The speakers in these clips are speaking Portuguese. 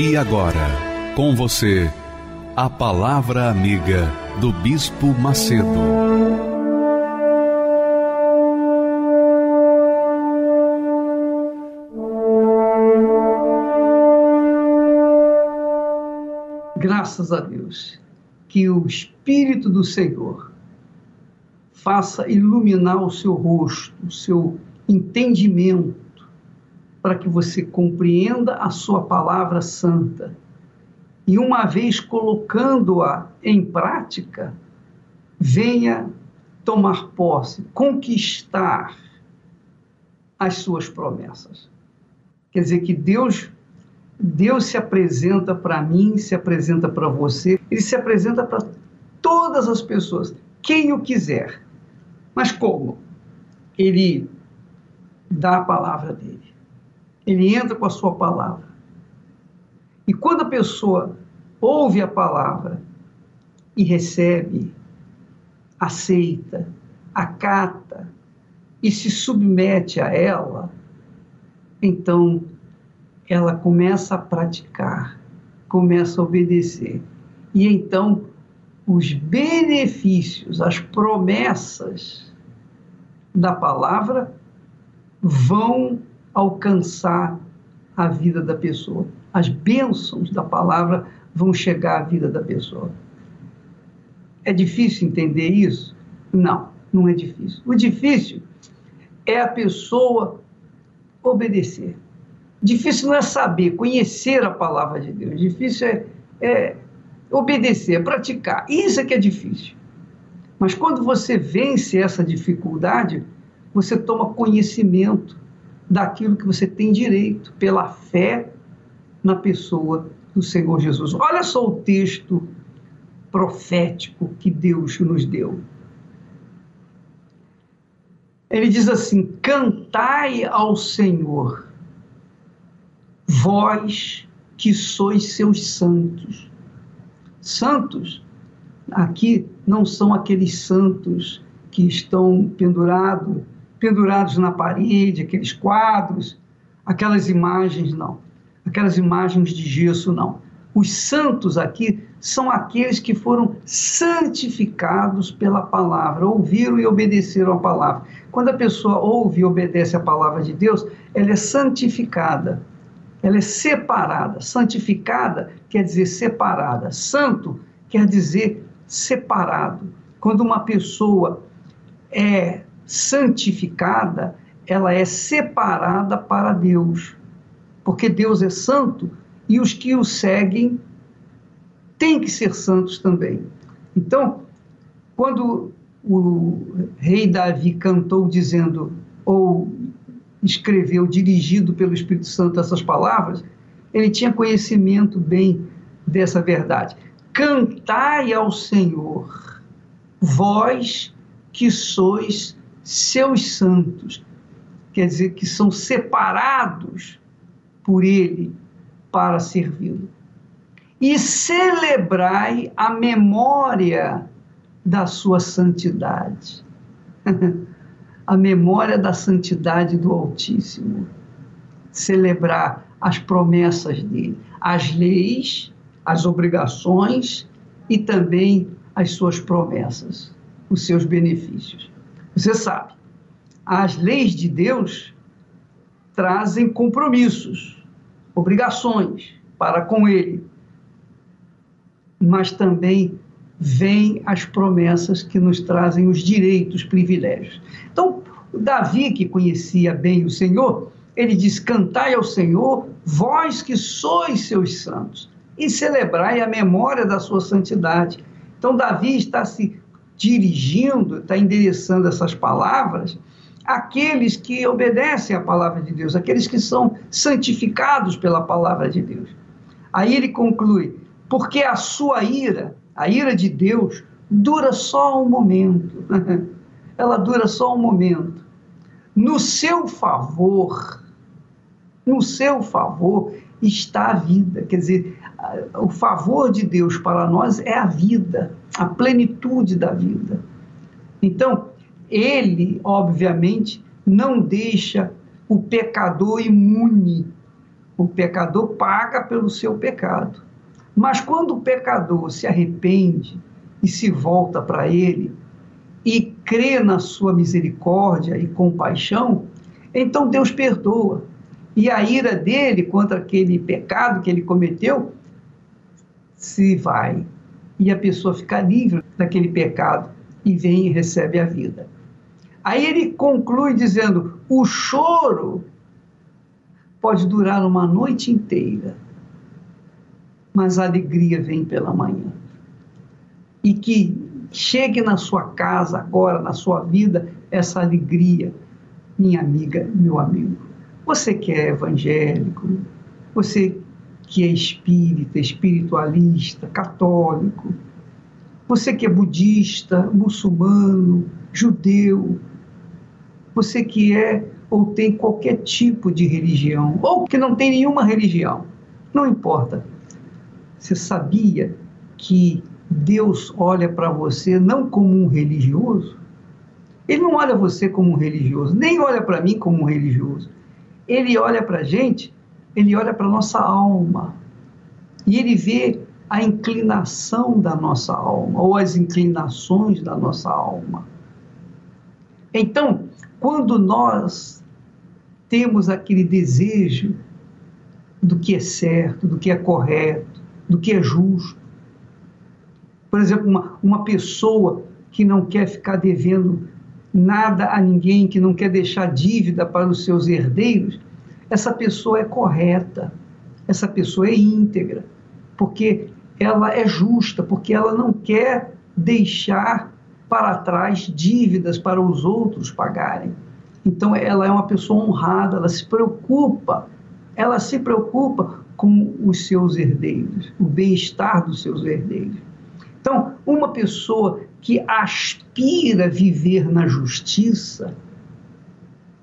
E agora, com você, a Palavra Amiga do Bispo Macedo. Graças a Deus, que o Espírito do Senhor faça iluminar o seu rosto, o seu entendimento para que você compreenda a sua palavra santa. E uma vez colocando-a em prática, venha tomar posse, conquistar as suas promessas. Quer dizer que Deus Deus se apresenta para mim, se apresenta para você, ele se apresenta para todas as pessoas, quem o quiser. Mas como? Ele dá a palavra dele ele entra com a sua palavra. E quando a pessoa ouve a palavra e recebe, aceita, acata e se submete a ela, então ela começa a praticar, começa a obedecer. E então os benefícios, as promessas da palavra vão alcançar a vida da pessoa. As bênçãos da palavra vão chegar à vida da pessoa. É difícil entender isso? Não, não é difícil. O difícil é a pessoa obedecer. Difícil não é saber, conhecer a palavra de Deus. Difícil é, é obedecer, é praticar. Isso é que é difícil. Mas quando você vence essa dificuldade, você toma conhecimento daquilo que você tem direito pela fé na pessoa do Senhor Jesus. Olha só o texto profético que Deus nos deu. Ele diz assim: Cantai ao Senhor, vós que sois seus santos. Santos, aqui não são aqueles santos que estão pendurados pendurados na parede, aqueles quadros, aquelas imagens, não. Aquelas imagens de gesso, não. Os santos aqui são aqueles que foram santificados pela palavra, ouviram e obedeceram a palavra. Quando a pessoa ouve e obedece a palavra de Deus, ela é santificada, ela é separada. Santificada quer dizer separada, santo quer dizer separado. Quando uma pessoa é santificada, ela é separada para Deus. Porque Deus é santo e os que o seguem têm que ser santos também. Então, quando o rei Davi cantou dizendo, ou escreveu, dirigido pelo Espírito Santo essas palavras, ele tinha conhecimento bem dessa verdade. Cantai ao Senhor, vós que sois seus santos, quer dizer que são separados por ele para servi-lo. E celebrai a memória da sua santidade. a memória da santidade do Altíssimo. Celebrar as promessas dele, as leis, as obrigações e também as suas promessas, os seus benefícios. Você sabe, as leis de Deus trazem compromissos, obrigações para com Ele, mas também vêm as promessas que nos trazem os direitos, privilégios. Então, Davi, que conhecia bem o Senhor, ele diz: Cantai ao Senhor, vós que sois seus santos, e celebrai a memória da sua santidade. Então, Davi está se dirigindo, está endereçando essas palavras aqueles que obedecem à palavra de Deus, aqueles que são santificados pela palavra de Deus. Aí ele conclui: porque a sua ira, a ira de Deus, dura só um momento. Ela dura só um momento. No seu favor, no seu favor está a vida. Quer dizer, o favor de Deus para nós é a vida, a plenitude da vida. Então, ele, obviamente, não deixa o pecador imune. O pecador paga pelo seu pecado. Mas quando o pecador se arrepende e se volta para ele e crê na sua misericórdia e compaixão, então Deus perdoa. E a ira dele contra aquele pecado que ele cometeu se vai. E a pessoa fica livre daquele pecado e vem e recebe a vida. Aí ele conclui dizendo: o choro pode durar uma noite inteira, mas a alegria vem pela manhã. E que chegue na sua casa agora, na sua vida, essa alegria, minha amiga, meu amigo. Você que é evangélico, você que é espírita, espiritualista, católico, você que é budista, muçulmano, judeu, você que é ou tem qualquer tipo de religião, ou que não tem nenhuma religião, não importa. Você sabia que Deus olha para você não como um religioso? Ele não olha você como um religioso, nem olha para mim como um religioso. Ele olha para a gente, ele olha para a nossa alma. E ele vê a inclinação da nossa alma, ou as inclinações da nossa alma. Então, quando nós temos aquele desejo do que é certo, do que é correto, do que é justo, por exemplo, uma, uma pessoa que não quer ficar devendo nada a ninguém, que não quer deixar dívida para os seus herdeiros, essa pessoa é correta, essa pessoa é íntegra, porque ela é justa, porque ela não quer deixar para trás dívidas para os outros pagarem. Então ela é uma pessoa honrada, ela se preocupa, ela se preocupa com os seus herdeiros, o bem-estar dos seus herdeiros. Então, uma pessoa que aspira a viver na justiça,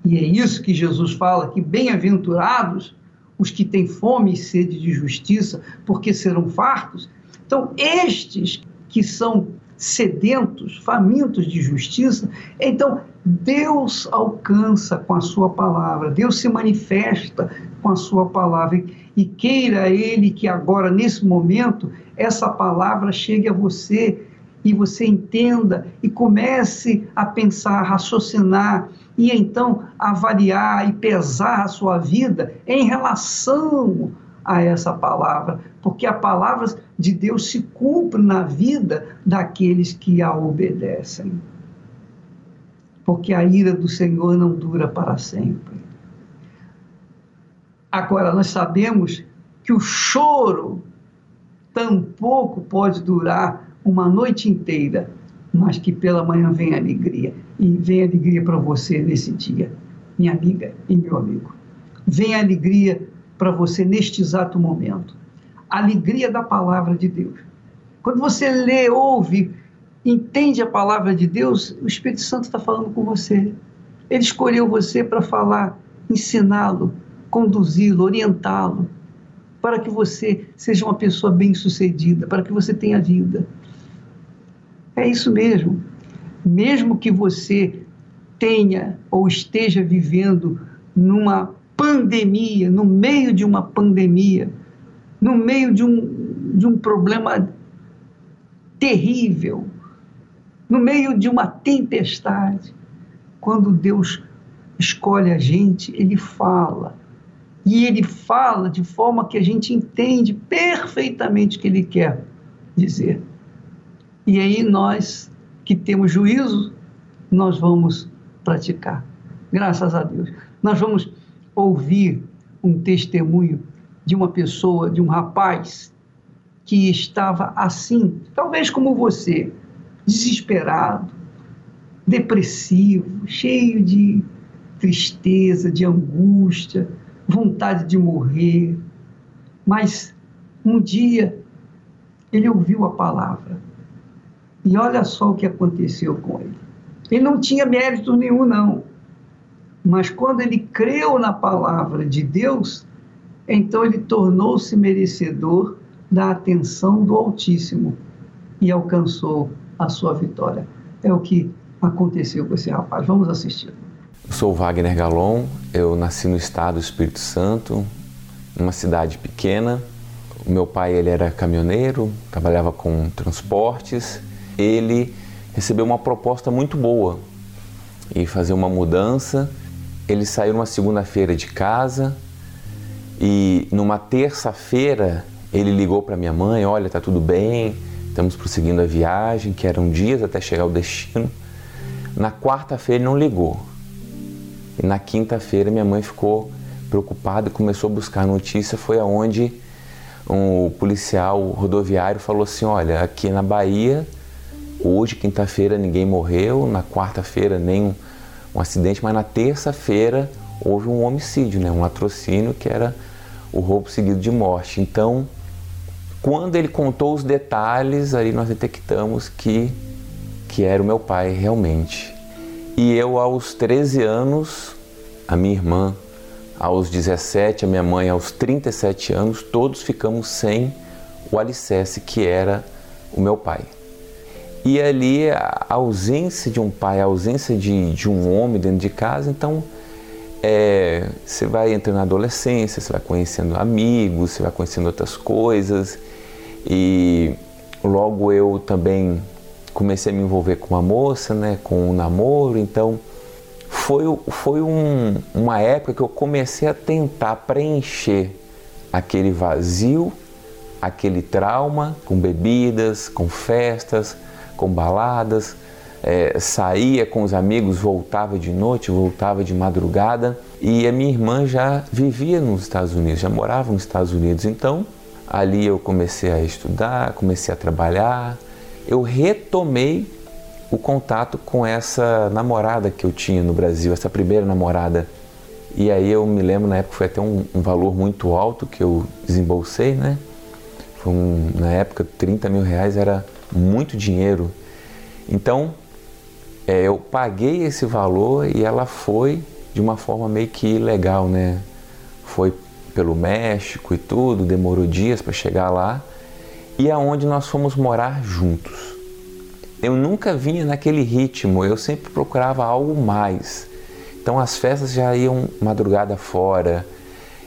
e é isso que Jesus fala, que bem-aventurados os que têm fome e sede de justiça, porque serão fartos. Então, estes que são sedentos, famintos de justiça, então Deus alcança com a sua palavra, Deus se manifesta com a sua palavra. E queira Ele que agora, nesse momento, essa palavra chegue a você e você entenda e comece a pensar, a raciocinar e então avaliar e pesar a sua vida em relação a essa palavra, porque a palavra de Deus se cumpre na vida daqueles que a obedecem. Porque a ira do Senhor não dura para sempre. Agora, nós sabemos que o choro tampouco pode durar uma noite inteira, mas que pela manhã vem alegria. E vem alegria para você nesse dia, minha amiga e meu amigo. Vem alegria para você neste exato momento. Alegria da palavra de Deus. Quando você lê, ouve, entende a palavra de Deus, o Espírito Santo está falando com você. Ele escolheu você para falar, ensiná-lo, conduzi-lo, orientá-lo, para que você seja uma pessoa bem-sucedida, para que você tenha vida. É isso mesmo. Mesmo que você tenha ou esteja vivendo numa pandemia, no meio de uma pandemia, no meio de um, de um problema terrível, no meio de uma tempestade, quando Deus escolhe a gente, Ele fala. E Ele fala de forma que a gente entende perfeitamente o que Ele quer dizer. E aí nós que temos juízo, nós vamos praticar. Graças a Deus. Nós vamos ouvir um testemunho de uma pessoa, de um rapaz que estava assim, talvez como você, desesperado, depressivo, cheio de tristeza, de angústia, vontade de morrer. Mas um dia ele ouviu a palavra. E olha só o que aconteceu com ele. Ele não tinha mérito nenhum, não. Mas quando ele creu na palavra de Deus, então ele tornou-se merecedor da atenção do Altíssimo e alcançou a sua vitória. É o que aconteceu com esse rapaz. Vamos assistir. Sou Wagner Galon, eu nasci no estado do Espírito Santo, numa cidade pequena. O meu pai ele era caminhoneiro, trabalhava com transportes. Ele recebeu uma proposta muito boa e fazer uma mudança. Ele saiu numa segunda-feira de casa e numa terça-feira ele ligou para minha mãe, olha, tá tudo bem, estamos prosseguindo a viagem, que eram dias até chegar ao destino. Na quarta-feira ele não ligou. E na quinta-feira minha mãe ficou preocupada e começou a buscar a notícia. Foi aonde um policial rodoviário falou assim: Olha, aqui na Bahia, hoje, quinta-feira, ninguém morreu, na quarta-feira, nem um, um, acidente, mas na terça-feira houve um homicídio, né? um latrocínio que era o roubo seguido de morte. Então, quando ele contou os detalhes, aí nós detectamos que, que era o meu pai realmente. E eu, aos 13 anos, a minha irmã, aos 17, a minha mãe, aos 37 anos, todos ficamos sem o alicerce que era o meu pai. E ali a ausência de um pai, a ausência de, de um homem dentro de casa, então é, você vai entrando na adolescência, você vai conhecendo amigos, você vai conhecendo outras coisas. E logo eu também comecei a me envolver com uma moça, né, com um namoro, então foi, foi um, uma época que eu comecei a tentar preencher aquele vazio, aquele trauma com bebidas, com festas, com baladas, é, saía com os amigos, voltava de noite, voltava de madrugada e a minha irmã já vivia nos Estados Unidos, já morava nos Estados Unidos, então Ali eu comecei a estudar, comecei a trabalhar. Eu retomei o contato com essa namorada que eu tinha no Brasil, essa primeira namorada. E aí eu me lembro, na época foi até um, um valor muito alto que eu desembolsei, né? Foi um, na época 30 mil reais era muito dinheiro. Então é, eu paguei esse valor e ela foi de uma forma meio que legal, né? Foi pelo México e tudo, demorou dias para chegar lá, e aonde nós fomos morar juntos. Eu nunca vinha naquele ritmo, eu sempre procurava algo mais. Então as festas já iam madrugada fora.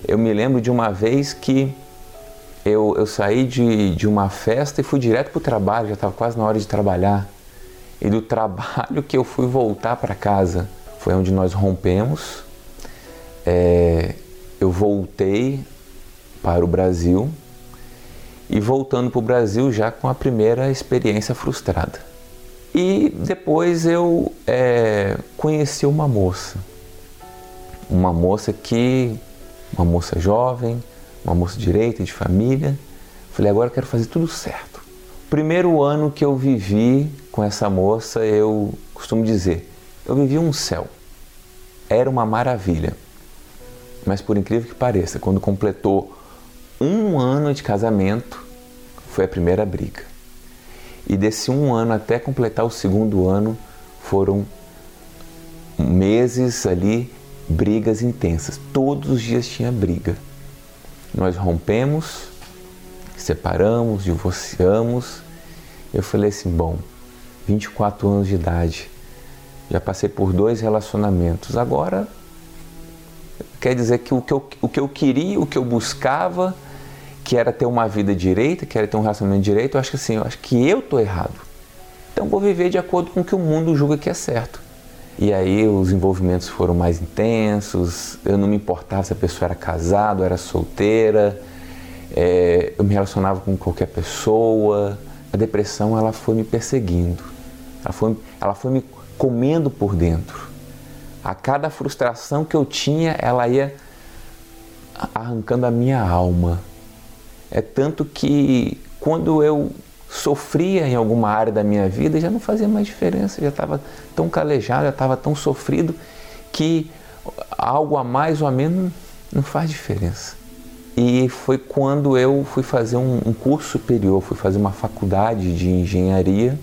Eu me lembro de uma vez que eu, eu saí de, de uma festa e fui direto para o trabalho, já estava quase na hora de trabalhar. E do trabalho que eu fui voltar para casa. Foi onde nós rompemos. É, eu voltei para o Brasil e voltando para o Brasil já com a primeira experiência frustrada. E depois eu é, conheci uma moça, uma moça que, uma moça jovem, uma moça direita, de família. Falei, agora eu quero fazer tudo certo. Primeiro ano que eu vivi com essa moça, eu costumo dizer, eu vivi um céu. Era uma maravilha. Mas por incrível que pareça, quando completou um ano de casamento, foi a primeira briga. E desse um ano até completar o segundo ano, foram meses ali, brigas intensas. Todos os dias tinha briga. Nós rompemos, separamos, divorciamos. Eu falei assim: bom, 24 anos de idade, já passei por dois relacionamentos, agora Quer dizer que o que eu, o que eu queria, o que eu buscava, que era ter uma vida direita, que era ter um relacionamento direito, eu acho que assim, eu acho que eu tô errado. Então vou viver de acordo com o que o mundo julga que é certo. E aí os envolvimentos foram mais intensos, eu não me importava se a pessoa era casada ou era solteira, é, eu me relacionava com qualquer pessoa. A depressão ela foi me perseguindo, ela foi, ela foi me comendo por dentro. A cada frustração que eu tinha, ela ia arrancando a minha alma. É tanto que quando eu sofria em alguma área da minha vida, já não fazia mais diferença, já estava tão calejado, já estava tão sofrido que algo a mais ou a menos não faz diferença. E foi quando eu fui fazer um, um curso superior, fui fazer uma faculdade de engenharia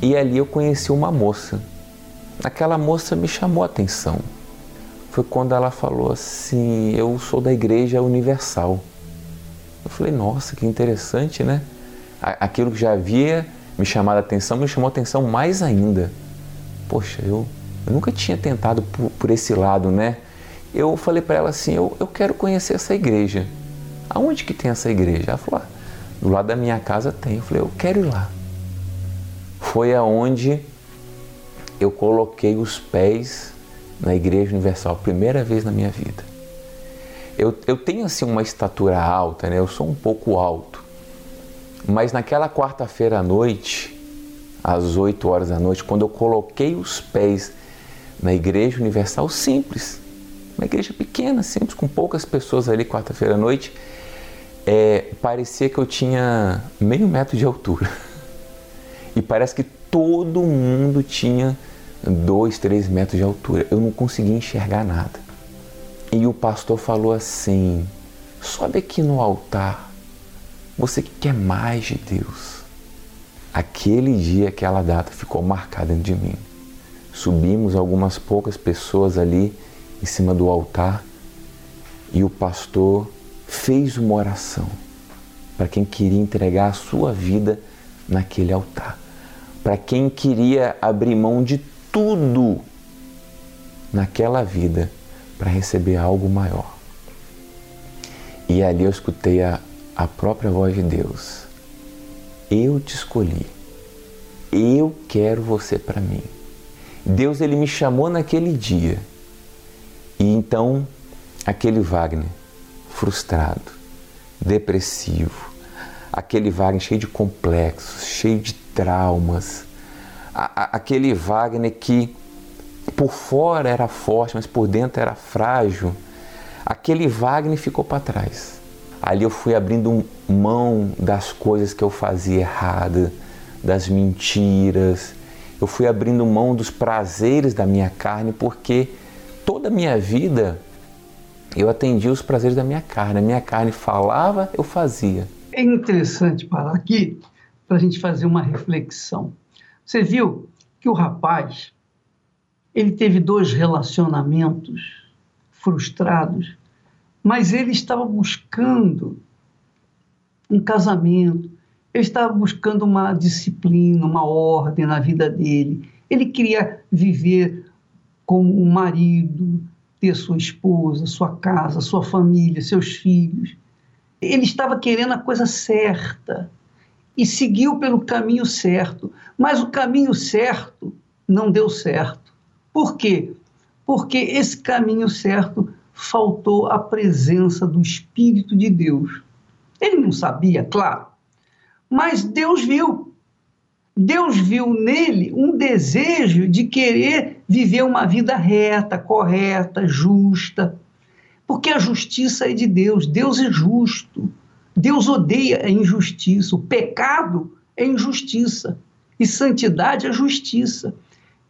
e ali eu conheci uma moça. Aquela moça me chamou a atenção. Foi quando ela falou assim: Eu sou da Igreja Universal. Eu falei: Nossa, que interessante, né? Aquilo que já havia me chamado a atenção me chamou a atenção mais ainda. Poxa, eu, eu nunca tinha tentado por, por esse lado, né? eu falei para ela assim, eu, eu quero conhecer essa igreja. Aonde que tem essa igreja? Ela falou, ah, do lado da minha casa tem. Eu falei, eu quero ir lá. Foi aonde eu coloquei os pés na Igreja Universal, primeira vez na minha vida. Eu, eu tenho assim uma estatura alta, né? Eu sou um pouco alto. Mas naquela quarta-feira à noite, às 8 horas da noite, quando eu coloquei os pés na Igreja Universal, simples, uma igreja pequena, simples, com poucas pessoas ali, quarta-feira à noite. É, parecia que eu tinha meio metro de altura. E parece que todo mundo tinha dois, três metros de altura. Eu não conseguia enxergar nada. E o pastor falou assim: sobe aqui no altar. Você que quer mais de Deus. Aquele dia, aquela data ficou marcada dentro de mim. Subimos algumas poucas pessoas ali em cima do altar e o pastor fez uma oração para quem queria entregar a sua vida naquele altar, para quem queria abrir mão de tudo naquela vida para receber algo maior. E ali eu escutei a, a própria voz de Deus. Eu te escolhi. Eu quero você para mim. Deus ele me chamou naquele dia e então, aquele Wagner frustrado, depressivo, aquele Wagner cheio de complexos, cheio de traumas, a, a, aquele Wagner que por fora era forte, mas por dentro era frágil, aquele Wagner ficou para trás. Ali eu fui abrindo mão das coisas que eu fazia errada, das mentiras, eu fui abrindo mão dos prazeres da minha carne, porque toda a minha vida eu atendia os prazeres da minha carne. A minha carne falava, eu fazia. É interessante parar aqui para a gente fazer uma reflexão. Você viu que o rapaz ele teve dois relacionamentos frustrados, mas ele estava buscando um casamento, ele estava buscando uma disciplina, uma ordem na vida dele. Ele queria viver como um marido, ter sua esposa, sua casa, sua família, seus filhos. Ele estava querendo a coisa certa e seguiu pelo caminho certo, mas o caminho certo não deu certo. Por quê? Porque esse caminho certo faltou a presença do Espírito de Deus. Ele não sabia, claro, mas Deus viu. Deus viu nele um desejo de querer viver uma vida reta, correta, justa. Porque a justiça é de Deus, Deus é justo. Deus odeia a injustiça, o pecado é injustiça e santidade é justiça.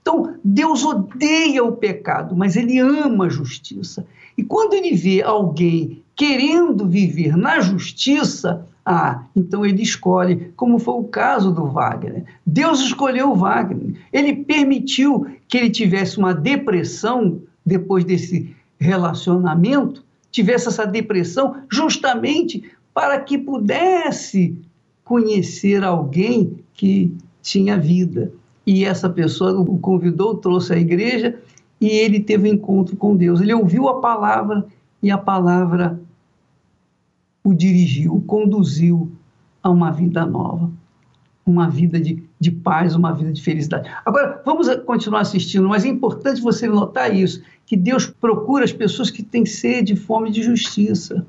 Então, Deus odeia o pecado, mas ele ama a justiça. E quando ele vê alguém querendo viver na justiça, ah, então ele escolhe, como foi o caso do Wagner. Deus escolheu o Wagner. Ele permitiu que ele tivesse uma depressão depois desse relacionamento, tivesse essa depressão, justamente para que pudesse conhecer alguém que tinha vida. E essa pessoa o convidou, trouxe à igreja e ele teve um encontro com Deus. Ele ouviu a palavra e a palavra o dirigiu, o conduziu a uma vida nova, uma vida de, de paz, uma vida de felicidade. Agora, vamos continuar assistindo, mas é importante você notar isso, que Deus procura as pessoas que têm sede e fome de justiça.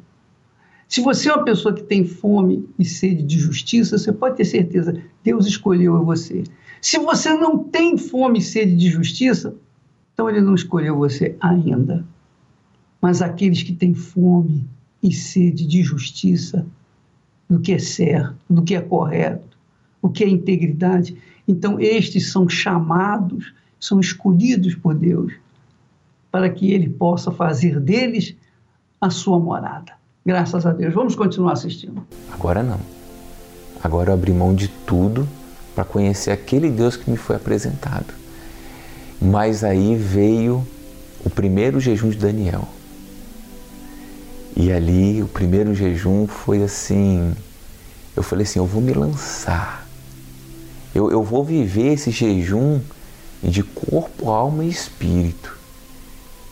Se você é uma pessoa que tem fome e sede de justiça, você pode ter certeza, Deus escolheu você. Se você não tem fome e sede de justiça, então Ele não escolheu você ainda. Mas aqueles que têm fome e sede de justiça, do que é certo, do que é correto, o que é integridade. Então, estes são chamados, são escolhidos por Deus para que ele possa fazer deles a sua morada. Graças a Deus. Vamos continuar assistindo. Agora não. Agora eu abri mão de tudo para conhecer aquele Deus que me foi apresentado. Mas aí veio o primeiro jejum de Daniel. E ali o primeiro jejum foi assim, eu falei assim, eu vou me lançar. Eu, eu vou viver esse jejum de corpo, alma e espírito.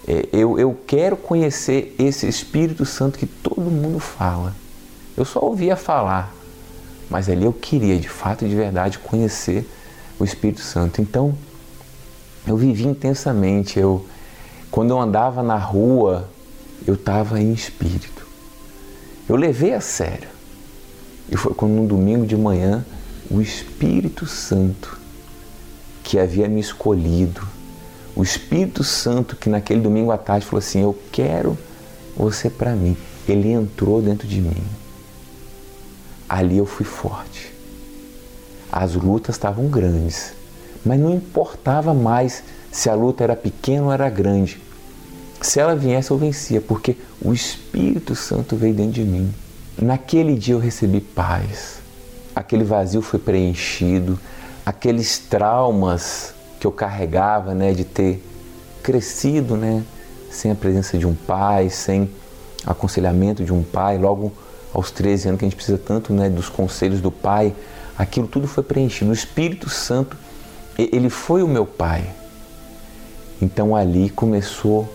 É, eu, eu quero conhecer esse Espírito Santo que todo mundo fala. Eu só ouvia falar, mas ali eu queria de fato e de verdade conhecer o Espírito Santo. Então eu vivi intensamente. Eu, quando eu andava na rua, eu estava em espírito. Eu levei a sério. E foi quando no domingo de manhã o Espírito Santo que havia me escolhido, o Espírito Santo que naquele domingo à tarde falou assim: Eu quero você para mim. Ele entrou dentro de mim. Ali eu fui forte. As lutas estavam grandes, mas não importava mais se a luta era pequena ou era grande. Se ela viesse, eu vencia, porque o Espírito Santo veio dentro de mim. Naquele dia eu recebi paz. Aquele vazio foi preenchido, aqueles traumas que eu carregava, né, de ter crescido, né, sem a presença de um pai, sem aconselhamento de um pai, logo aos 13 anos que a gente precisa tanto, né, dos conselhos do pai, aquilo tudo foi preenchido. O Espírito Santo, ele foi o meu pai. Então ali começou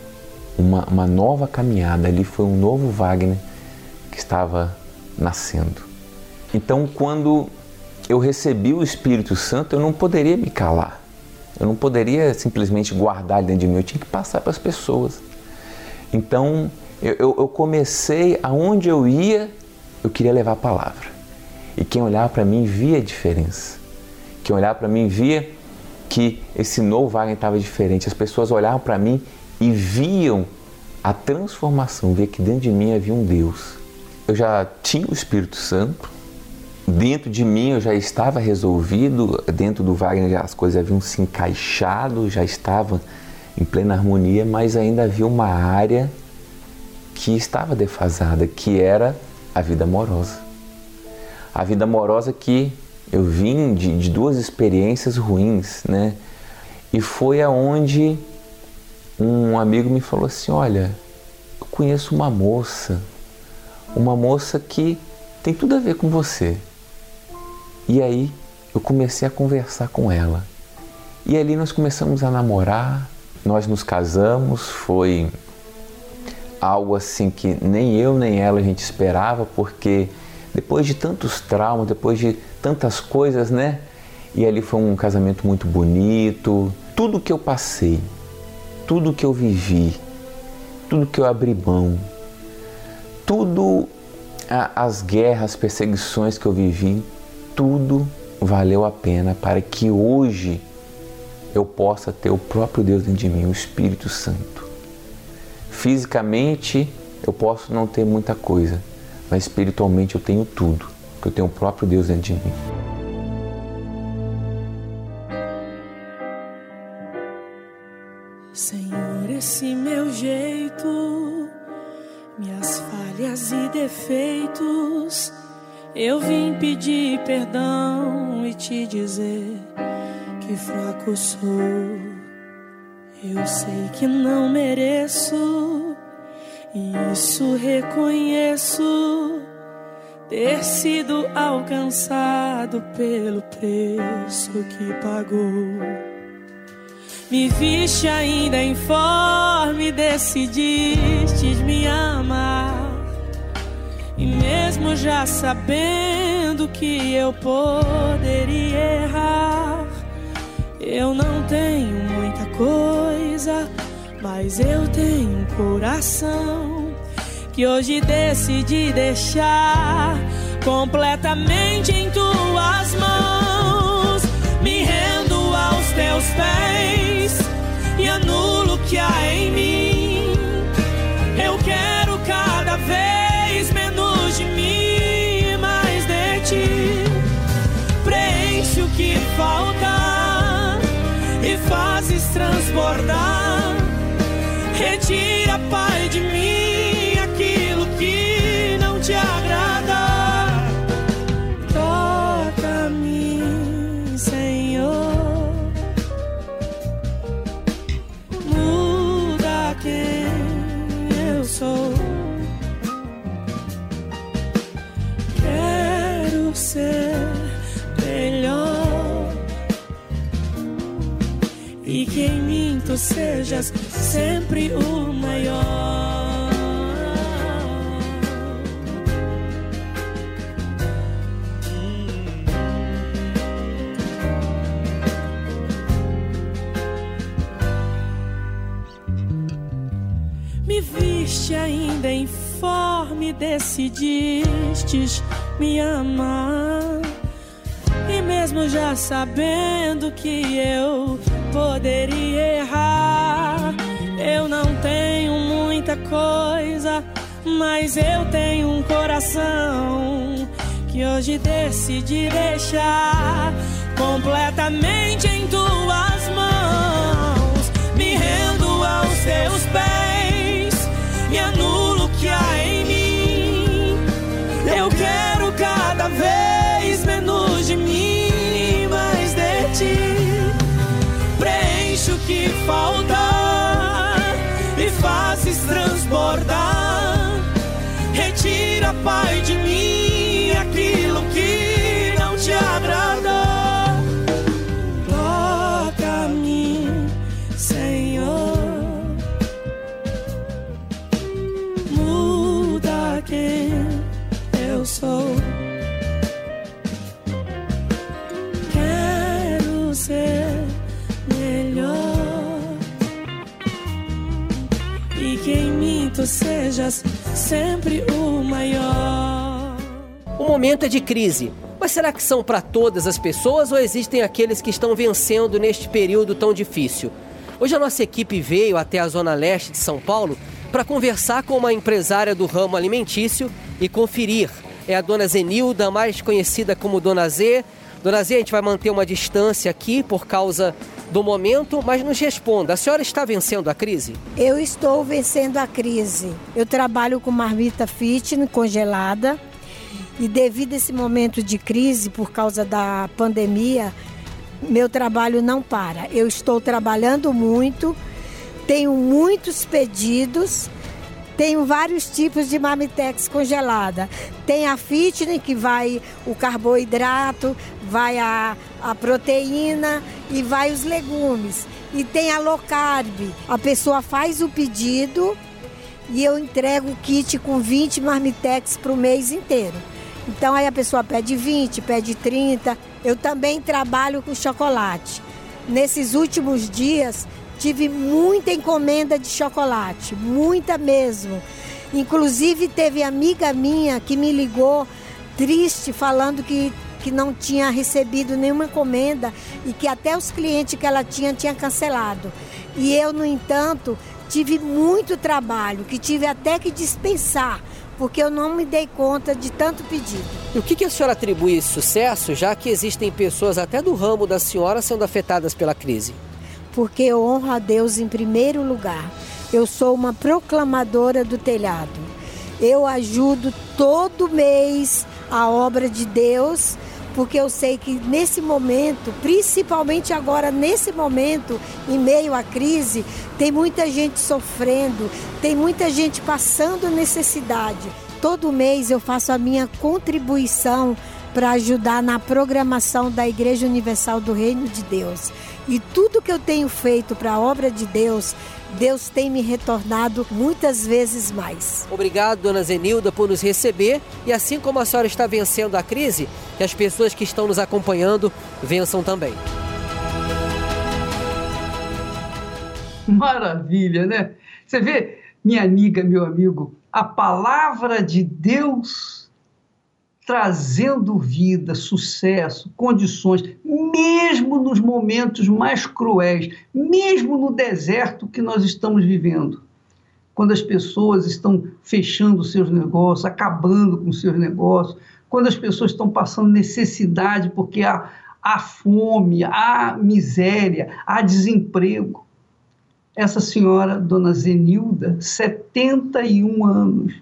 uma, uma nova caminhada, ali foi um novo Wagner que estava nascendo. Então, quando eu recebi o Espírito Santo, eu não poderia me calar. Eu não poderia simplesmente guardar dentro de mim, eu tinha que passar para as pessoas. Então, eu, eu comecei, aonde eu ia, eu queria levar a palavra. E quem olhava para mim via a diferença. Quem olhava para mim via que esse novo Wagner estava diferente. As pessoas olhavam para mim e viam a transformação, via que dentro de mim havia um Deus. Eu já tinha o Espírito Santo, dentro de mim eu já estava resolvido, dentro do Wagner as coisas haviam se encaixado, já estava em plena harmonia, mas ainda havia uma área que estava defasada, que era a vida amorosa. A vida amorosa que eu vim de, de duas experiências ruins, né? E foi aonde um amigo me falou assim: Olha, eu conheço uma moça, uma moça que tem tudo a ver com você. E aí eu comecei a conversar com ela. E ali nós começamos a namorar, nós nos casamos, foi algo assim que nem eu nem ela a gente esperava, porque depois de tantos traumas, depois de tantas coisas, né? E ali foi um casamento muito bonito. Tudo que eu passei, tudo que eu vivi, tudo que eu abri mão, tudo as guerras, perseguições que eu vivi, tudo valeu a pena para que hoje eu possa ter o próprio Deus dentro de mim, o Espírito Santo. Fisicamente eu posso não ter muita coisa, mas espiritualmente eu tenho tudo, porque eu tenho o próprio Deus dentro de mim. Senhor, esse meu jeito, minhas falhas e defeitos, eu vim pedir perdão e te dizer que fraco sou. Eu sei que não mereço, isso reconheço. Ter sido alcançado pelo preço que pagou. Me viste ainda informe, decidiste me amar. E mesmo já sabendo que eu poderia errar, eu não tenho muita coisa, mas eu tenho um coração que hoje decidi deixar completamente em tuas mãos. Me rendo aos teus pés e anulo o que há em mim. Eu quero cada vez menos de mim, mais de ti. Preenche o que falta e fazes transbordar. Decidistes me amar. E mesmo já sabendo que eu poderia errar, eu não tenho muita coisa, mas eu tenho um coração que hoje decidi deixar completamente em tuas mãos. Me rendo aos teus pés e anulo que há em Preenche o que falta e fazes transbordar. De crise. Mas será que são para todas as pessoas ou existem aqueles que estão vencendo neste período tão difícil? Hoje a nossa equipe veio até a zona leste de São Paulo para conversar com uma empresária do ramo alimentício e conferir. É a dona Zenilda, mais conhecida como Dona Z. Dona Z, a gente vai manter uma distância aqui por causa do momento, mas nos responda, a senhora está vencendo a crise? Eu estou vencendo a crise. Eu trabalho com marmita fitness congelada e devido a esse momento de crise por causa da pandemia, meu trabalho não para. Eu estou trabalhando muito, tenho muitos pedidos, tenho vários tipos de marmitex congelada. Tem a fitness que vai o carboidrato, vai a, a proteína e vai os legumes. E tem a low carb. A pessoa faz o pedido e eu entrego o kit com 20 marmitex para o mês inteiro. Então aí a pessoa pede 20, pede 30. Eu também trabalho com chocolate. Nesses últimos dias tive muita encomenda de chocolate, muita mesmo. Inclusive teve amiga minha que me ligou triste falando que que não tinha recebido nenhuma encomenda e que até os clientes que ela tinha tinha cancelado. E eu, no entanto, tive muito trabalho, que tive até que dispensar, porque eu não me dei conta de tanto pedido. E o que, que a senhora atribui esse sucesso, já que existem pessoas até do ramo da senhora sendo afetadas pela crise? Porque eu honro a Deus em primeiro lugar. Eu sou uma proclamadora do telhado. Eu ajudo todo mês a obra de Deus, porque eu sei que nesse momento, principalmente agora nesse momento, em meio à crise, tem muita gente sofrendo, tem muita gente passando necessidade. Todo mês eu faço a minha contribuição para ajudar na programação da Igreja Universal do Reino de Deus. E tudo que eu tenho feito para a obra de Deus, Deus tem me retornado muitas vezes mais. Obrigado, dona Zenilda, por nos receber. E assim como a senhora está vencendo a crise, que as pessoas que estão nos acompanhando vençam também. Maravilha, né? Você vê, minha amiga, meu amigo, a palavra de Deus trazendo vida, sucesso, condições, mesmo nos momentos mais cruéis, mesmo no deserto que nós estamos vivendo. Quando as pessoas estão fechando seus negócios, acabando com seus negócios, quando as pessoas estão passando necessidade porque há, há fome, há miséria, há desemprego. essa senhora, dona Zenilda, 71 anos,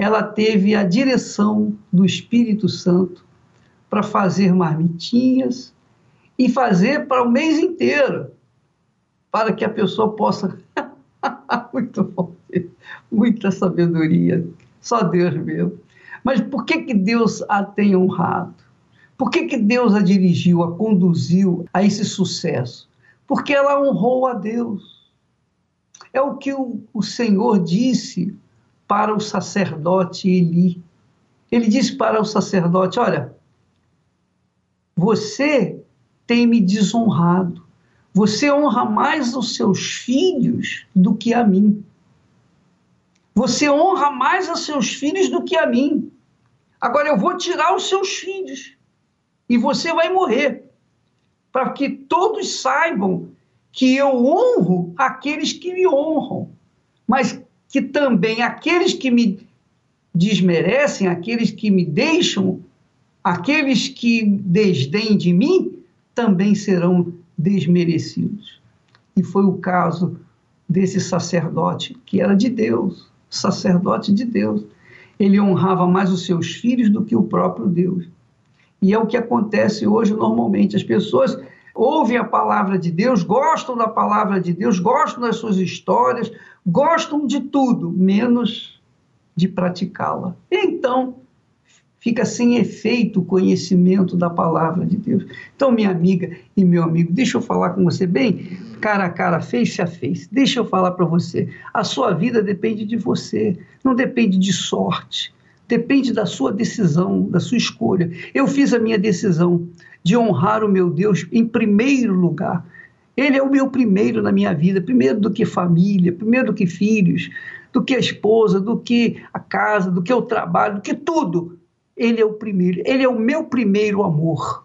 ela teve a direção do Espírito Santo para fazer marmitinhas e fazer para o mês inteiro, para que a pessoa possa. Muito bom, muita sabedoria, só Deus mesmo. Mas por que, que Deus a tem honrado? Por que, que Deus a dirigiu, a conduziu a esse sucesso? Porque ela honrou a Deus. É o que o, o Senhor disse para o sacerdote Eli. Ele disse para o sacerdote: Olha, você tem me desonrado. Você honra mais os seus filhos do que a mim. Você honra mais os seus filhos do que a mim. Agora eu vou tirar os seus filhos e você vai morrer, para que todos saibam que eu honro aqueles que me honram, mas que também aqueles que me desmerecem, aqueles que me deixam, aqueles que desdêm de mim, também serão desmerecidos. E foi o caso desse sacerdote, que era de Deus, sacerdote de Deus. Ele honrava mais os seus filhos do que o próprio Deus. E é o que acontece hoje normalmente. As pessoas ouvem a palavra de Deus, gostam da palavra de Deus, gostam das suas histórias, gostam de tudo, menos de praticá-la. Então, fica sem efeito o conhecimento da palavra de Deus. Então, minha amiga e meu amigo, deixa eu falar com você bem, cara a cara, face a face. Deixa eu falar para você. A sua vida depende de você, não depende de sorte depende da sua decisão, da sua escolha. Eu fiz a minha decisão de honrar o meu Deus em primeiro lugar. Ele é o meu primeiro na minha vida, primeiro do que família, primeiro do que filhos, do que a esposa, do que a casa, do que o trabalho, do que tudo. Ele é o primeiro, ele é o meu primeiro amor.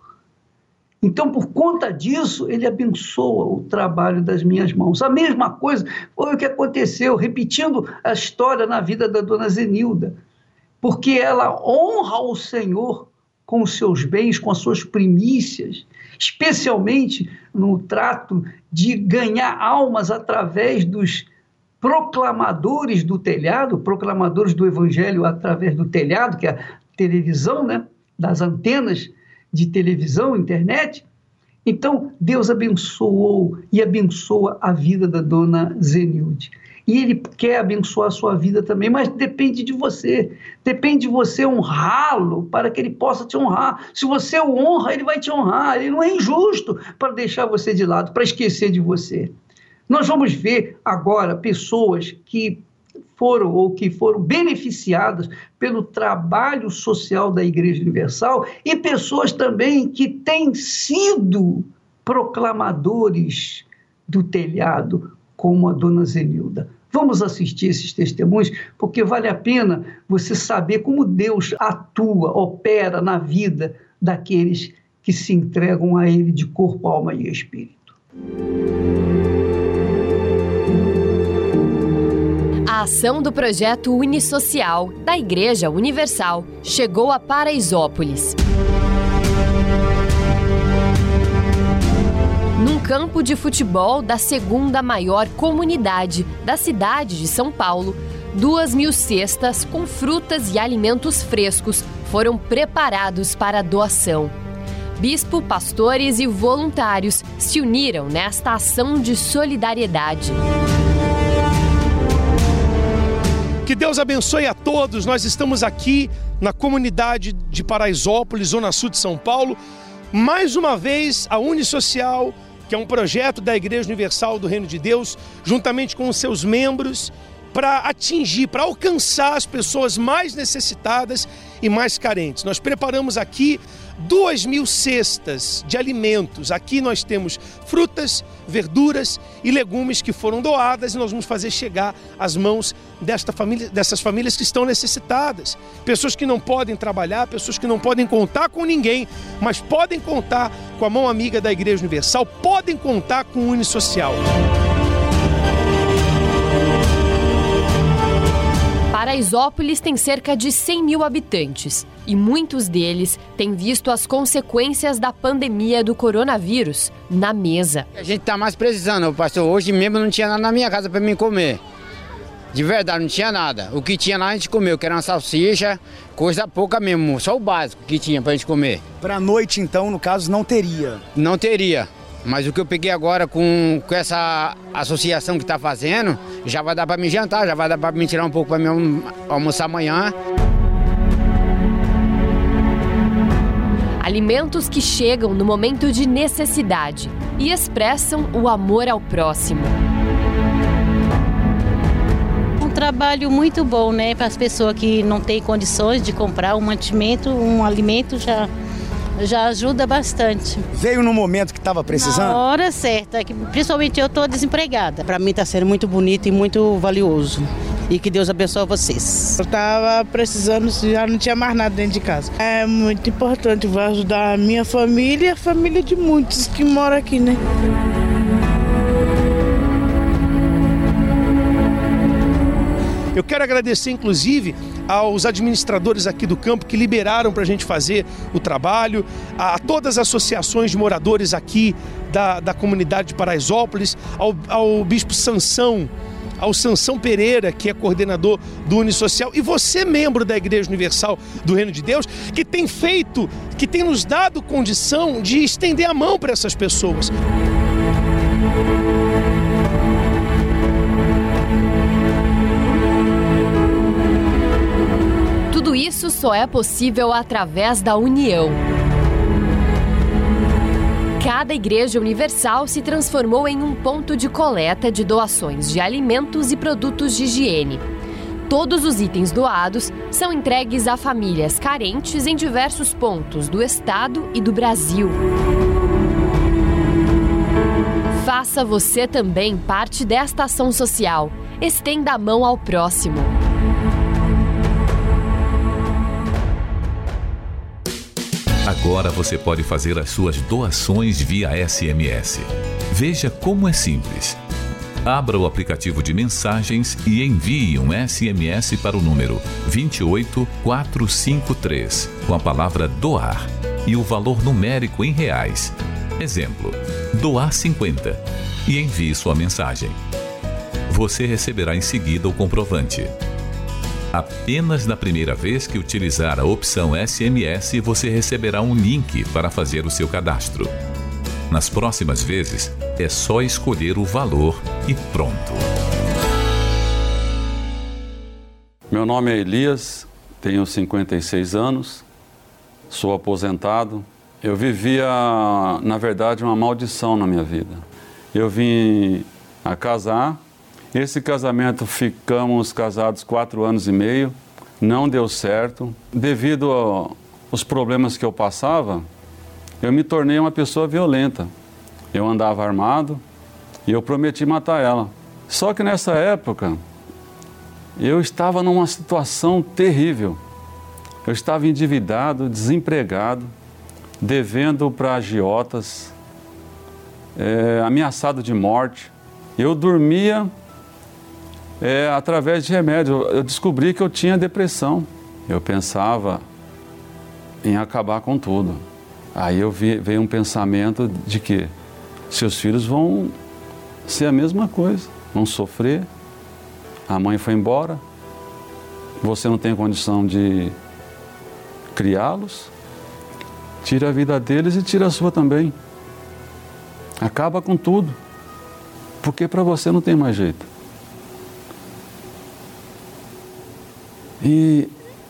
Então, por conta disso, ele abençoa o trabalho das minhas mãos. A mesma coisa foi o que aconteceu, repetindo a história na vida da dona Zenilda porque ela honra o Senhor com os seus bens, com as suas primícias, especialmente no trato de ganhar almas através dos proclamadores do telhado, proclamadores do evangelho através do telhado, que é a televisão, né, das antenas de televisão, internet. Então, Deus abençoou e abençoa a vida da dona Zenilde e Ele quer abençoar a sua vida também, mas depende de você. Depende de você honrá-lo para que Ele possa te honrar. Se você o honra, Ele vai te honrar. Ele não é injusto para deixar você de lado, para esquecer de você. Nós vamos ver agora pessoas que foram ou que foram beneficiadas pelo trabalho social da Igreja Universal e pessoas também que têm sido proclamadores do telhado, como a dona Zenilda. Vamos assistir esses testemunhos, porque vale a pena você saber como Deus atua, opera na vida daqueles que se entregam a Ele de corpo, alma e espírito. A ação do projeto Unisocial da Igreja Universal chegou a Paraisópolis. Campo de futebol da segunda maior comunidade da cidade de São Paulo, duas mil cestas com frutas e alimentos frescos foram preparados para doação. Bispo, pastores e voluntários se uniram nesta ação de solidariedade. Que Deus abençoe a todos. Nós estamos aqui na comunidade de Paraisópolis, Zona Sul de São Paulo. Mais uma vez, a Unisocial que é um projeto da Igreja Universal do Reino de Deus, juntamente com os seus membros, para atingir, para alcançar as pessoas mais necessitadas e mais carentes. Nós preparamos aqui duas mil cestas de alimentos. Aqui nós temos frutas, verduras e legumes que foram doadas e nós vamos fazer chegar às mãos desta família, dessas famílias que estão necessitadas. Pessoas que não podem trabalhar, pessoas que não podem contar com ninguém, mas podem contar com a mão amiga da Igreja Universal, podem contar com o Unisocial. Paraisópolis tem cerca de 100 mil habitantes e muitos deles têm visto as consequências da pandemia do coronavírus na mesa. A gente está mais precisando, pastor. Hoje mesmo não tinha nada na minha casa para mim comer. De verdade, não tinha nada. O que tinha lá a gente comeu, que era uma salsicha, coisa pouca mesmo, só o básico que tinha pra gente comer. Pra noite, então, no caso, não teria? Não teria. Mas o que eu peguei agora com, com essa associação que está fazendo, já vai dar para me jantar, já vai dar para me tirar um pouco para me almoçar amanhã. Alimentos que chegam no momento de necessidade e expressam o amor ao próximo trabalho muito bom, né, para as pessoas que não têm condições de comprar um mantimento, um alimento já já ajuda bastante. Veio no momento que estava precisando? Na hora certa, que principalmente eu estou desempregada. Para mim está sendo muito bonito e muito valioso. E que Deus abençoe vocês. Eu estava precisando, já não tinha mais nada dentro de casa. É muito importante, vai ajudar a minha família e a família de muitos que moram aqui, né? Eu quero agradecer, inclusive, aos administradores aqui do campo que liberaram para a gente fazer o trabalho, a todas as associações de moradores aqui da, da comunidade de Paraisópolis, ao, ao Bispo Sansão, ao Sansão Pereira, que é coordenador do Unisocial, e você, membro da Igreja Universal do Reino de Deus, que tem feito, que tem nos dado condição de estender a mão para essas pessoas. Isso só é possível através da união. Cada Igreja Universal se transformou em um ponto de coleta de doações de alimentos e produtos de higiene. Todos os itens doados são entregues a famílias carentes em diversos pontos do estado e do Brasil. Faça você também parte desta ação social. Estenda a mão ao próximo. Agora você pode fazer as suas doações via SMS. Veja como é simples. Abra o aplicativo de mensagens e envie um SMS para o número 28453 com a palavra doar e o valor numérico em reais. Exemplo: doar 50 e envie sua mensagem. Você receberá em seguida o comprovante. Apenas na primeira vez que utilizar a opção SMS, você receberá um link para fazer o seu cadastro. Nas próximas vezes, é só escolher o valor e pronto. Meu nome é Elias, tenho 56 anos, sou aposentado. Eu vivia, na verdade, uma maldição na minha vida. Eu vim a casar esse casamento ficamos casados quatro anos e meio, não deu certo. Devido aos problemas que eu passava, eu me tornei uma pessoa violenta. Eu andava armado e eu prometi matar ela. Só que nessa época, eu estava numa situação terrível. Eu estava endividado, desempregado, devendo para agiotas, é, ameaçado de morte. Eu dormia é, através de remédio. Eu descobri que eu tinha depressão. Eu pensava em acabar com tudo. Aí eu vi, veio um pensamento de que seus filhos vão ser a mesma coisa, vão sofrer. A mãe foi embora, você não tem condição de criá-los. Tira a vida deles e tira a sua também. Acaba com tudo. Porque para você não tem mais jeito. E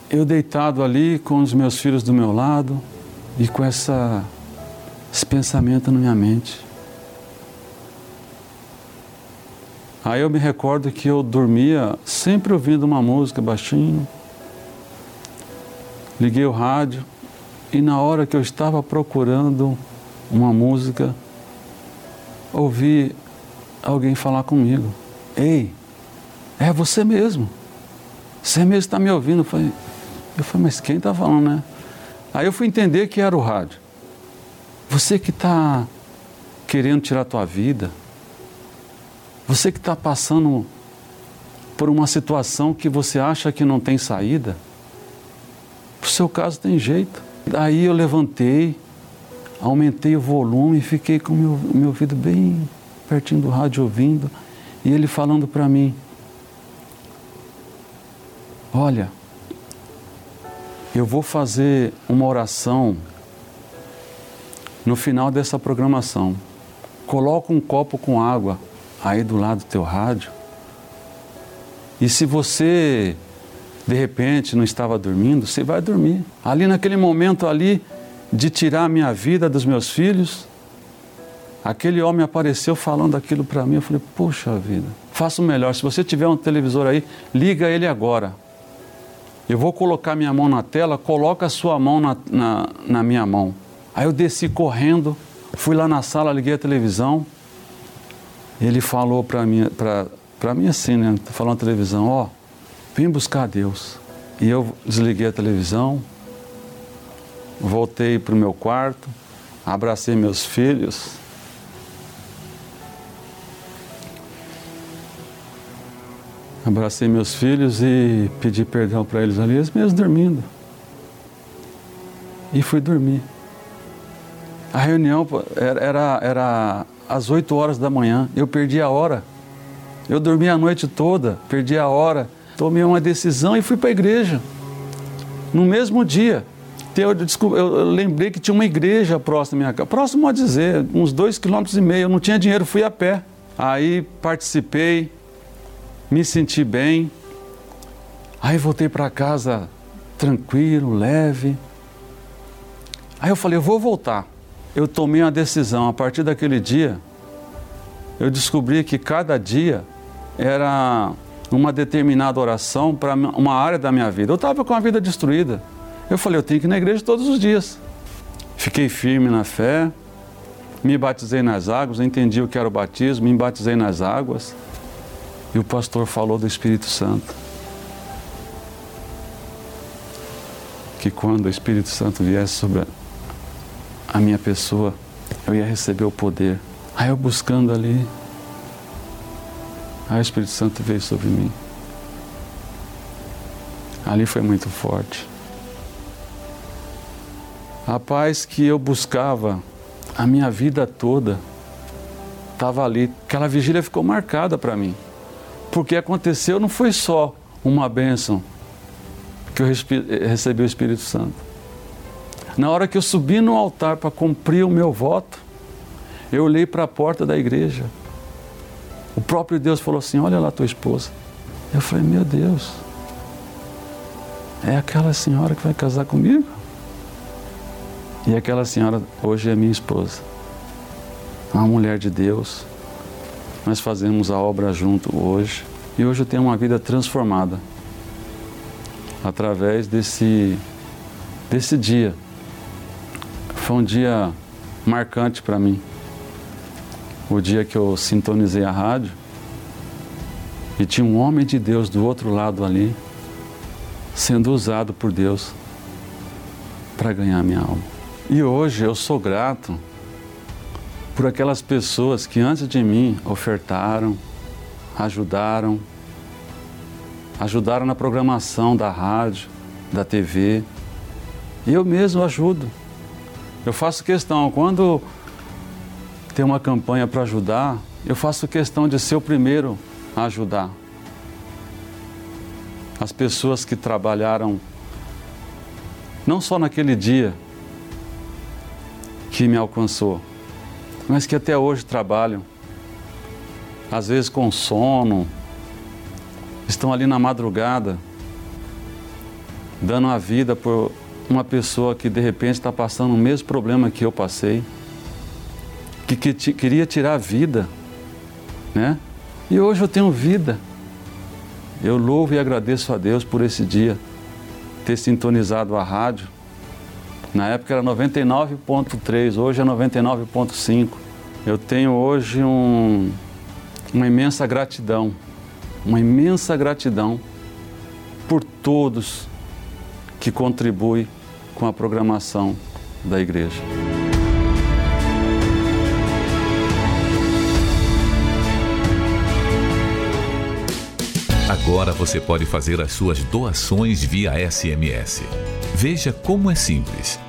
eu deitado ali com os meus filhos do meu lado e com essa, esse pensamento na minha mente. Aí eu me recordo que eu dormia sempre ouvindo uma música baixinho. Liguei o rádio e na hora que eu estava procurando uma música, ouvi alguém falar comigo. Ei, é você mesmo. Você mesmo está me ouvindo? Eu falei, eu falei, mas quem está falando, né? Aí eu fui entender que era o rádio. Você que está querendo tirar a tua vida, você que está passando por uma situação que você acha que não tem saída, o seu caso tem jeito. Daí eu levantei, aumentei o volume e fiquei com o meu, meu ouvido bem pertinho do rádio ouvindo e ele falando para mim: Olha, eu vou fazer uma oração no final dessa programação. Coloca um copo com água aí do lado do teu rádio. E se você de repente não estava dormindo, você vai dormir. Ali naquele momento ali de tirar a minha vida dos meus filhos, aquele homem apareceu falando aquilo para mim. Eu falei: "Poxa vida, faça o melhor. Se você tiver um televisor aí, liga ele agora. Eu vou colocar minha mão na tela, coloca a sua mão na, na, na minha mão. Aí eu desci correndo, fui lá na sala, liguei a televisão. Ele falou para mim, para mim assim, né? Falando na televisão, ó, oh, vem buscar Deus. E eu desliguei a televisão, voltei para o meu quarto, abracei meus filhos Abracei meus filhos e pedi perdão para eles ali, eles mesmos dormindo. E fui dormir. A reunião era, era, era às 8 horas da manhã, eu perdi a hora. Eu dormi a noite toda, perdi a hora, tomei uma decisão e fui para a igreja. No mesmo dia, eu, eu, lembrei que tinha uma igreja próxima da minha casa, próximo a dizer, uns dois quilômetros e meio. Eu não tinha dinheiro, fui a pé. Aí participei, me senti bem. Aí voltei para casa tranquilo, leve. Aí eu falei, eu vou voltar. Eu tomei uma decisão. A partir daquele dia, eu descobri que cada dia era uma determinada oração para uma área da minha vida. Eu estava com a vida destruída. Eu falei, eu tenho que ir na igreja todos os dias. Fiquei firme na fé, me batizei nas águas, entendi o que era o batismo, me batizei nas águas. E o pastor falou do Espírito Santo. Que quando o Espírito Santo viesse sobre a minha pessoa, eu ia receber o poder. Aí eu buscando ali, aí o Espírito Santo veio sobre mim. Ali foi muito forte. A paz que eu buscava a minha vida toda estava ali. Aquela vigília ficou marcada para mim. Porque aconteceu não foi só uma bênção que eu recebi o Espírito Santo. Na hora que eu subi no altar para cumprir o meu voto, eu olhei para a porta da igreja. O próprio Deus falou assim: Olha lá tua esposa. Eu falei: Meu Deus, é aquela senhora que vai casar comigo? E aquela senhora hoje é minha esposa. Uma mulher de Deus, nós fazemos a obra junto hoje. E hoje eu tenho uma vida transformada através desse, desse dia. Foi um dia marcante para mim. O dia que eu sintonizei a rádio e tinha um homem de Deus do outro lado ali, sendo usado por Deus para ganhar minha alma. E hoje eu sou grato por aquelas pessoas que antes de mim ofertaram, ajudaram, ajudaram na programação da rádio, da TV. E eu mesmo ajudo. Eu faço questão, quando tem uma campanha para ajudar, eu faço questão de ser o primeiro a ajudar. As pessoas que trabalharam, não só naquele dia que me alcançou, mas que até hoje trabalham, às vezes com sono, estão ali na madrugada, dando a vida por uma pessoa que de repente está passando o mesmo problema que eu passei, que, que queria tirar a vida, né? E hoje eu tenho vida. Eu louvo e agradeço a Deus por esse dia, ter sintonizado a rádio na época era 99,3, hoje é 99,5. Eu tenho hoje um, uma imensa gratidão, uma imensa gratidão por todos que contribuem com a programação da igreja. Agora você pode fazer as suas doações via SMS. Veja como é simples.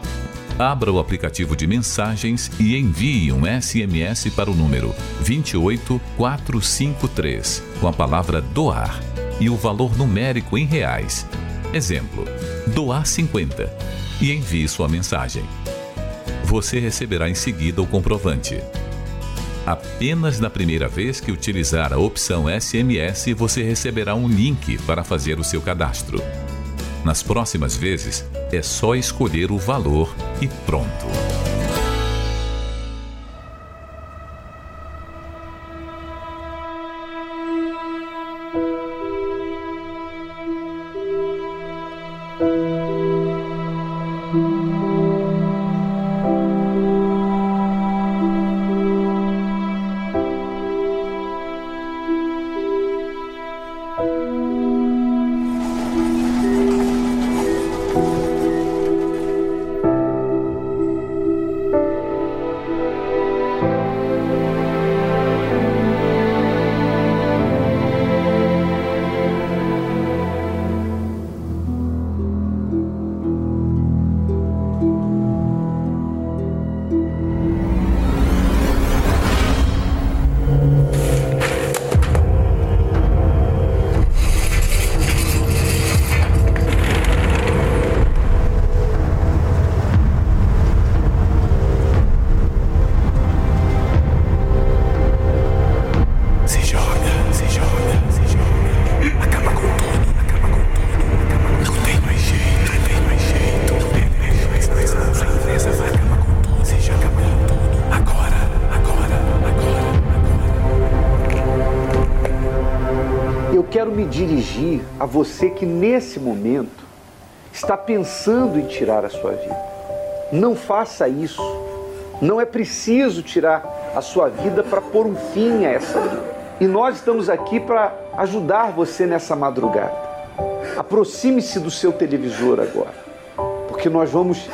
Abra o aplicativo de mensagens e envie um SMS para o número 28453 com a palavra doar e o valor numérico em reais. Exemplo: doar 50 e envie sua mensagem. Você receberá em seguida o comprovante. Apenas na primeira vez que utilizar a opção SMS, você receberá um link para fazer o seu cadastro. Nas próximas vezes, é só escolher o valor e pronto. Nesse momento está pensando em tirar a sua vida. Não faça isso. Não é preciso tirar a sua vida para pôr um fim a essa vida. E nós estamos aqui para ajudar você nessa madrugada. Aproxime-se do seu televisor agora, porque nós vamos,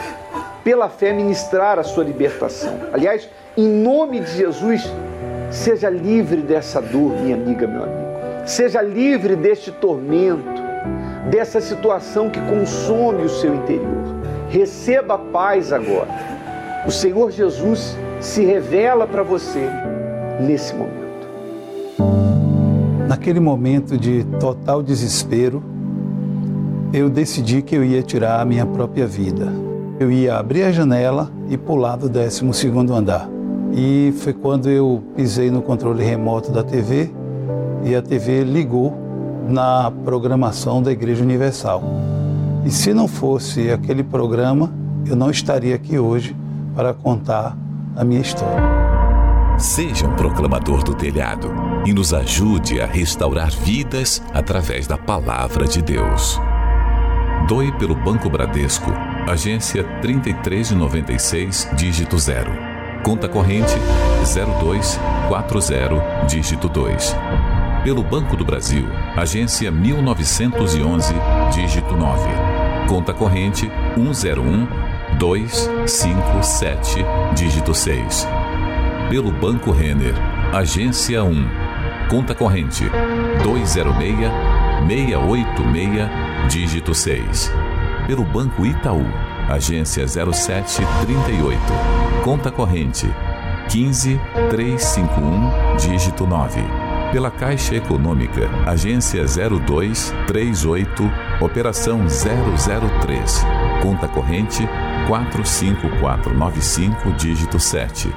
pela fé, ministrar a sua libertação. Aliás, em nome de Jesus, seja livre dessa dor, minha amiga, meu amigo. Seja livre deste tormento, dessa situação que consome o seu interior. Receba a paz agora. O Senhor Jesus se revela para você nesse momento. Naquele momento de total desespero, eu decidi que eu ia tirar a minha própria vida. Eu ia abrir a janela e pular do 12 andar. E foi quando eu pisei no controle remoto da TV e a TV ligou na programação da Igreja Universal. E se não fosse aquele programa, eu não estaria aqui hoje para contar a minha história. Seja um proclamador do telhado e nos ajude a restaurar vidas através da palavra de Deus. Doe pelo Banco Bradesco, agência 3396, dígito 0. Conta corrente 0240, dígito 2. Pelo Banco do Brasil, agência 1911, dígito 9. Conta corrente 101 257, dígito 6. Pelo Banco Renner, agência 1, conta corrente 206 686, dígito 6. Pelo Banco Itaú, agência 0738, conta corrente 15351, dígito 9. Pela Caixa Econômica, agência 0238, operação 003, conta corrente 45495, dígito 7.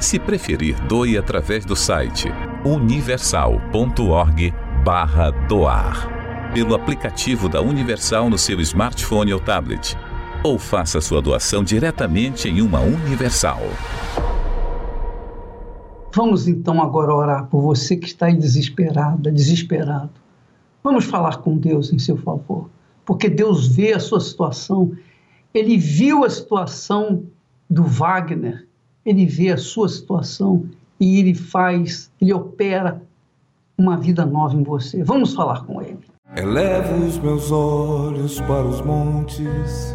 Se preferir, doe através do site universal.org barra doar. Pelo aplicativo da Universal no seu smartphone ou tablet. Ou faça sua doação diretamente em uma Universal. Vamos então agora orar por você que está aí desesperada, desesperado. Vamos falar com Deus em seu favor, porque Deus vê a sua situação. Ele viu a situação do Wagner, ele vê a sua situação e ele faz, ele opera uma vida nova em você. Vamos falar com ele. Elevo os meus olhos para os montes,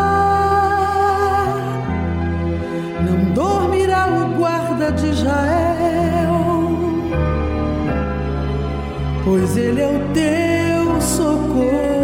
Dormirá o guarda de Israel, pois ele é o teu socorro.